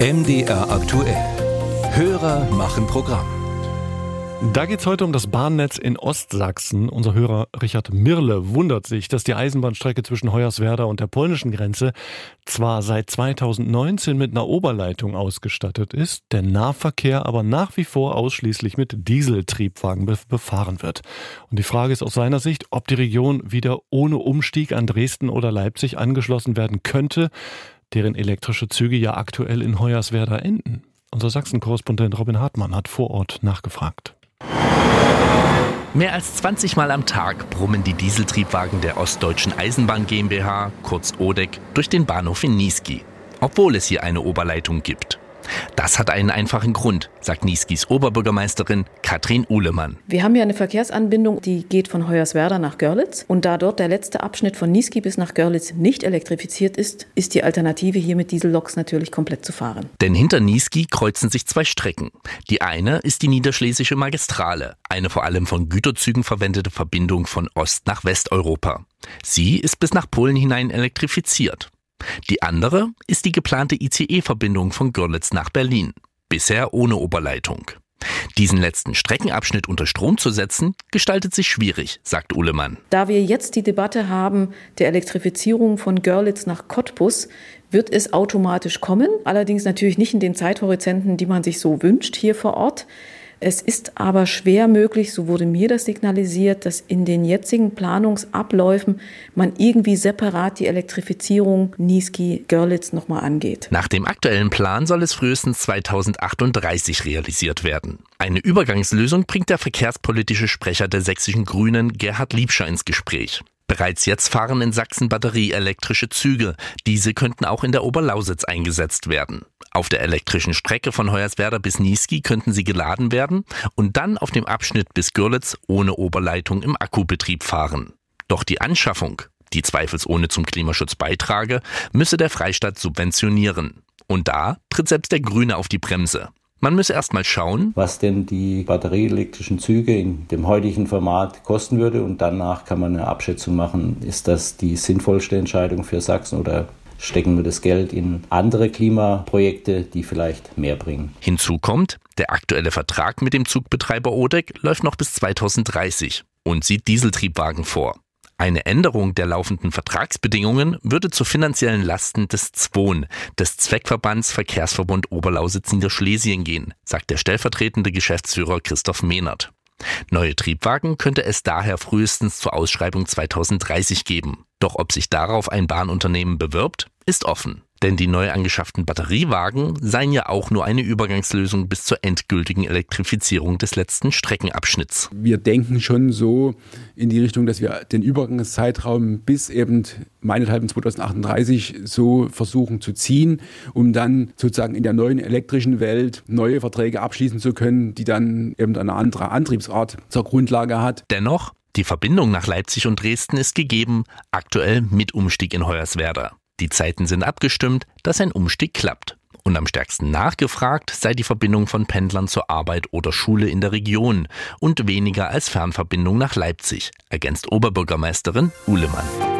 MDR aktuell. Hörer machen Programm. Da geht es heute um das Bahnnetz in Ostsachsen. Unser Hörer Richard Mirle wundert sich, dass die Eisenbahnstrecke zwischen Hoyerswerda und der polnischen Grenze zwar seit 2019 mit einer Oberleitung ausgestattet ist, der Nahverkehr aber nach wie vor ausschließlich mit Dieseltriebwagen befahren wird. Und die Frage ist aus seiner Sicht, ob die Region wieder ohne Umstieg an Dresden oder Leipzig angeschlossen werden könnte deren elektrische Züge ja aktuell in Hoyerswerda enden. Unser Sachsen-Korrespondent Robin Hartmann hat vor Ort nachgefragt. Mehr als 20 Mal am Tag brummen die Dieseltriebwagen der Ostdeutschen Eisenbahn GmbH, kurz ODEC, durch den Bahnhof in Niesky, obwohl es hier eine Oberleitung gibt. Das hat einen einfachen Grund, sagt Nieskis Oberbürgermeisterin Katrin Uhlemann. Wir haben ja eine Verkehrsanbindung, die geht von Hoyerswerda nach Görlitz. Und da dort der letzte Abschnitt von Niesky bis nach Görlitz nicht elektrifiziert ist, ist die Alternative hier mit Dieselloks natürlich komplett zu fahren. Denn hinter Niesky kreuzen sich zwei Strecken. Die eine ist die Niederschlesische Magistrale, eine vor allem von Güterzügen verwendete Verbindung von Ost nach Westeuropa. Sie ist bis nach Polen hinein elektrifiziert. Die andere ist die geplante ICE-Verbindung von Görlitz nach Berlin, bisher ohne Oberleitung. Diesen letzten Streckenabschnitt unter Strom zu setzen, gestaltet sich schwierig, sagt Uhlemann. Da wir jetzt die Debatte haben der Elektrifizierung von Görlitz nach Cottbus, wird es automatisch kommen, allerdings natürlich nicht in den Zeithorizonten, die man sich so wünscht hier vor Ort. Es ist aber schwer möglich, so wurde mir das signalisiert, dass in den jetzigen Planungsabläufen man irgendwie separat die Elektrifizierung Niesky-Görlitz nochmal angeht. Nach dem aktuellen Plan soll es frühestens 2038 realisiert werden. Eine Übergangslösung bringt der verkehrspolitische Sprecher der sächsischen Grünen Gerhard Liebscher ins Gespräch. Bereits jetzt fahren in Sachsen batterieelektrische Züge. Diese könnten auch in der Oberlausitz eingesetzt werden. Auf der elektrischen Strecke von Hoyerswerda bis Niesky könnten sie geladen werden und dann auf dem Abschnitt bis Görlitz ohne Oberleitung im Akkubetrieb fahren. Doch die Anschaffung, die zweifelsohne zum Klimaschutz beitrage, müsse der Freistaat subventionieren. Und da tritt selbst der Grüne auf die Bremse. Man müsse erst mal schauen, was denn die batterieelektrischen Züge in dem heutigen Format kosten würde und danach kann man eine Abschätzung machen, ist das die sinnvollste Entscheidung für Sachsen oder stecken wir das Geld in andere Klimaprojekte, die vielleicht mehr bringen. Hinzu kommt, der aktuelle Vertrag mit dem Zugbetreiber ODEC läuft noch bis 2030 und sieht Dieseltriebwagen vor. Eine Änderung der laufenden Vertragsbedingungen würde zu finanziellen Lasten des ZWON, des Zweckverbands Verkehrsverbund Oberlausitz Niederschlesien gehen, sagt der stellvertretende Geschäftsführer Christoph Mehnert. Neue Triebwagen könnte es daher frühestens zur Ausschreibung 2030 geben. Doch ob sich darauf ein Bahnunternehmen bewirbt, ist offen. Denn die neu angeschafften Batteriewagen seien ja auch nur eine Übergangslösung bis zur endgültigen Elektrifizierung des letzten Streckenabschnitts. Wir denken schon so in die Richtung, dass wir den Übergangszeitraum bis eben meinethalb 2038 so versuchen zu ziehen, um dann sozusagen in der neuen elektrischen Welt neue Verträge abschließen zu können, die dann eben eine andere Antriebsart zur Grundlage hat. Dennoch, die Verbindung nach Leipzig und Dresden ist gegeben, aktuell mit Umstieg in Hoyerswerda. Die Zeiten sind abgestimmt, dass ein Umstieg klappt. Und am stärksten nachgefragt sei die Verbindung von Pendlern zur Arbeit oder Schule in der Region und weniger als Fernverbindung nach Leipzig, ergänzt Oberbürgermeisterin Uhlemann.